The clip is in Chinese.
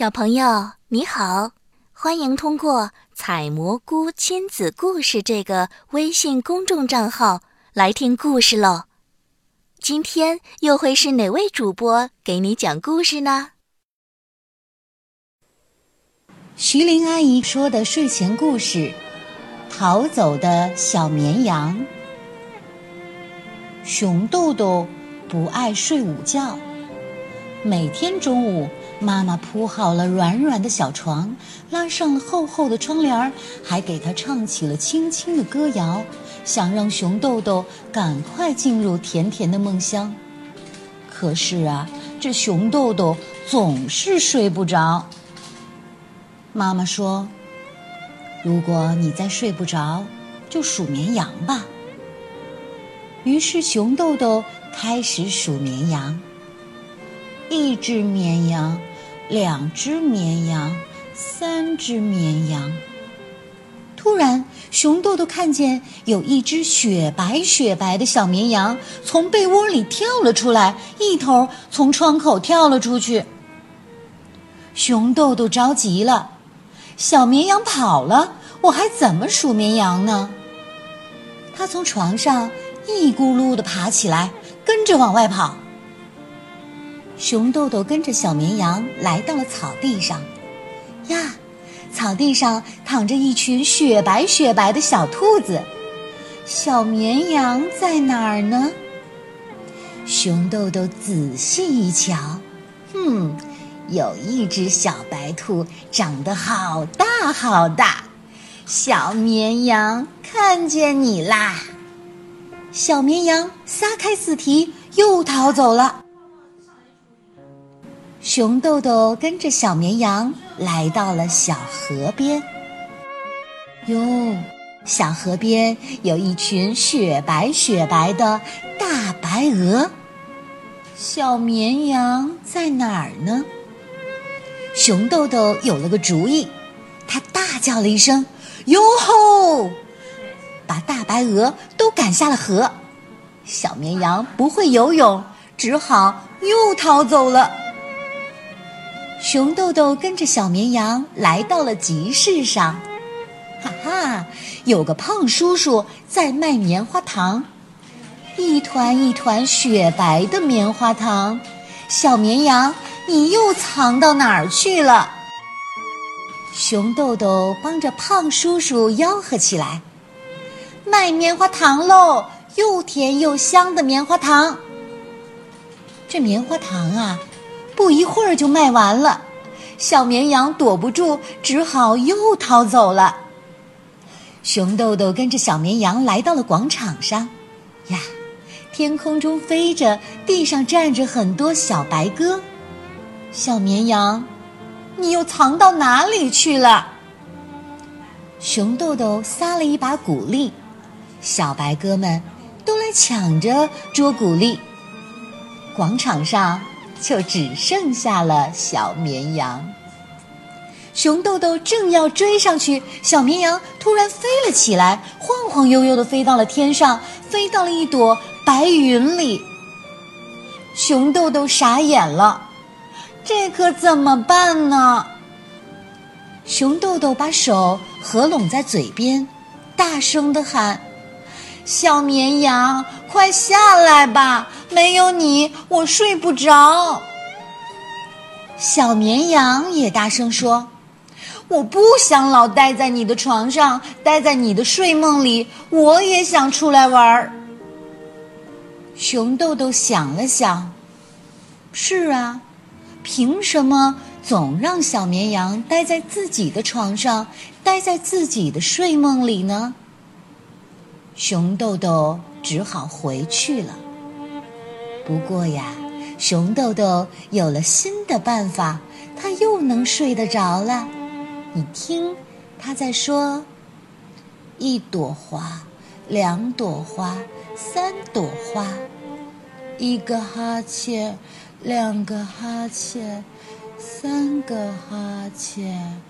小朋友你好，欢迎通过“采蘑菇亲子故事”这个微信公众账号来听故事喽。今天又会是哪位主播给你讲故事呢？徐玲阿姨说的睡前故事《逃走的小绵羊》。熊豆豆不爱睡午觉，每天中午，妈妈铺好了软软的小床，拉上了厚厚的窗帘，还给他唱起了轻轻的歌谣，想让熊豆豆赶快进入甜甜的梦乡。可是啊，这熊豆豆总是睡不着。妈妈说：“如果你再睡不着，就数绵羊吧。”于是熊豆豆开始数绵羊。一只绵羊，两只绵羊，三只绵羊。突然，熊豆豆看见有一只雪白雪白的小绵羊从被窝里跳了出来，一头从窗口跳了出去。熊豆豆着急了。小绵羊跑了，我还怎么数绵羊呢？他从床上一咕噜地爬起来，跟着往外跑。熊豆豆跟着小绵羊来到了草地上，呀，草地上躺着一群雪白雪白的小兔子。小绵羊在哪儿呢？熊豆豆仔细一瞧，哼。有一只小白兔，长得好大好大。小绵羊看见你啦！小绵羊撒开四蹄，又逃走了。熊豆豆跟着小绵羊来到了小河边。哟，小河边有一群雪白雪白的大白鹅。小绵羊在哪儿呢？熊豆豆有了个主意，他大叫了一声：“哟吼！”把大白鹅都赶下了河。小绵羊不会游泳，只好又逃走了。熊豆豆跟着小绵羊来到了集市上，哈哈，有个胖叔叔在卖棉花糖，一团一团雪白的棉花糖。小绵羊。你又藏到哪儿去了？熊豆豆帮着胖叔叔吆喝起来：“卖棉花糖喽，又甜又香的棉花糖。”这棉花糖啊，不一会儿就卖完了。小绵羊躲不住，只好又逃走了。熊豆豆跟着小绵羊来到了广场上，呀，天空中飞着，地上站着很多小白鸽。小绵羊，你又藏到哪里去了？熊豆豆撒了一把谷粒，小白鸽们都来抢着捉谷粒。广场上就只剩下了小绵羊。熊豆豆正要追上去，小绵羊突然飞了起来，晃晃悠悠的飞到了天上，飞到了一朵白云里。熊豆豆傻眼了。这可怎么办呢？熊豆豆把手合拢在嘴边，大声的喊：“小绵羊，快下来吧！没有你，我睡不着。”小绵羊也大声说：“我不想老待在你的床上，待在你的睡梦里，我也想出来玩儿。”熊豆豆想了想：“是啊。”凭什么总让小绵羊待在自己的床上，待在自己的睡梦里呢？熊豆豆只好回去了。不过呀，熊豆豆有了新的办法，他又能睡得着了。你听，他在说：“一朵花，两朵花，三朵花，一个哈欠。”两个哈欠，三个哈欠。